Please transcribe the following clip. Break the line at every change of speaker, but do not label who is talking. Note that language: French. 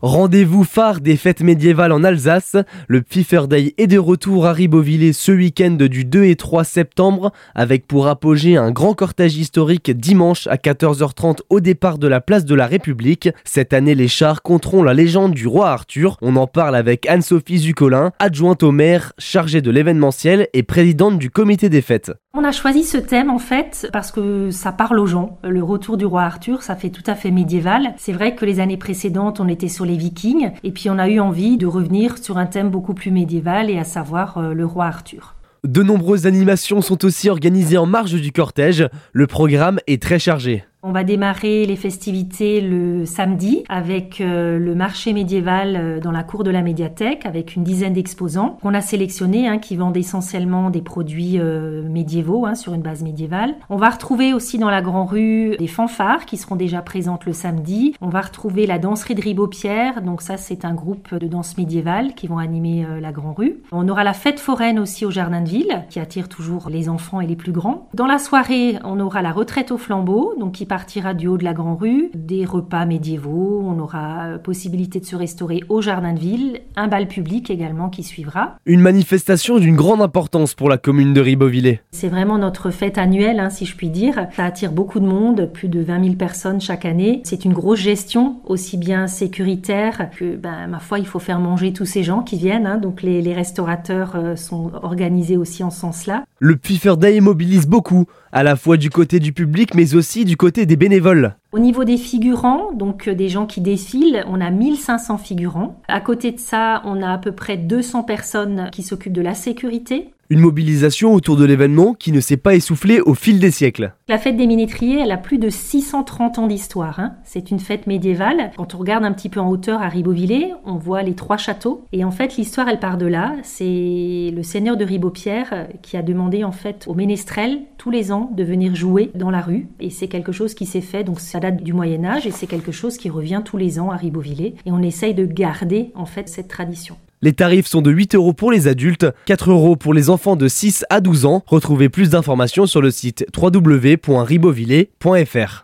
Rendez-vous phare des fêtes médiévales en Alsace, le Pfiffer est de retour à Ribeauvillé ce week-end du 2 et 3 septembre avec pour apogée un grand cortège historique dimanche à 14h30 au départ de la place de la République. Cette année, les chars compteront la légende du roi Arthur. On en parle avec Anne-Sophie Zucolin, adjointe au maire, chargée de l'événementiel et présidente du comité des fêtes.
On a choisi ce thème en fait parce que ça parle aux gens. Le retour du roi Arthur, ça fait tout à fait médiéval. C'est vrai que les années précédentes, on était sur les Vikings et puis on a eu envie de revenir sur un thème beaucoup plus médiéval et à savoir euh, le roi Arthur.
De nombreuses animations sont aussi organisées en marge du cortège. Le programme est très chargé.
On va démarrer les festivités le samedi avec euh, le marché médiéval euh, dans la cour de la médiathèque avec une dizaine d'exposants qu'on a sélectionnés hein, qui vendent essentiellement des produits euh, médiévaux hein, sur une base médiévale. On va retrouver aussi dans la Grand Rue des fanfares qui seront déjà présentes le samedi. On va retrouver la danserie de Ribaupière, donc ça c'est un groupe de danse médiévale qui vont animer la Grand Rue. On aura la fête foraine aussi au Jardin de Ville qui attire toujours les enfants et les plus grands. Dans la soirée, on aura la retraite au flambeau, donc qui partira du haut de la Grand Rue, des repas médiévaux, on aura possibilité de se restaurer au Jardin de Ville, un bal public également qui suivra.
Une manifestation d'une grande importance pour la commune de Ribeauvillé.
C'est vraiment notre fête annuelle, hein, si je puis dire. Ça attire beaucoup de monde, plus de 20 000 personnes chaque année. C'est une grosse gestion, aussi bien sécuritaire que, ben, ma foi, il faut faire manger tous ces gens qui viennent. Hein. donc les, les restaurateurs euh, sont organisés aussi en ce sens-là.
Le Puffer Day mobilise beaucoup, à la fois du côté du public mais aussi du côté des bénévoles.
Au niveau des figurants, donc euh, des gens qui défilent, on a 1500 figurants. À côté de ça, on a à peu près 200 personnes qui s'occupent de la sécurité.
Une mobilisation autour de l'événement qui ne s'est pas essoufflée au fil des siècles.
La fête des Minétriers, elle a plus de 630 ans d'histoire. Hein. C'est une fête médiévale. Quand on regarde un petit peu en hauteur à Ribeauvillé, on voit les trois châteaux. Et en fait, l'histoire, elle part de là. C'est le seigneur de Ribeaupierre qui a demandé en fait aux ménestrels tous les ans de venir jouer dans la rue. Et c'est quelque chose qui s'est fait, donc ça date du Moyen Âge et c'est quelque chose qui revient tous les ans à Ribeauvillé. Et on essaye de garder en fait cette tradition.
Les tarifs sont de 8 euros pour les adultes, 4 euros pour les enfants de 6 à 12 ans. Retrouvez plus d'informations sur le site www.ribeauvillé.fr.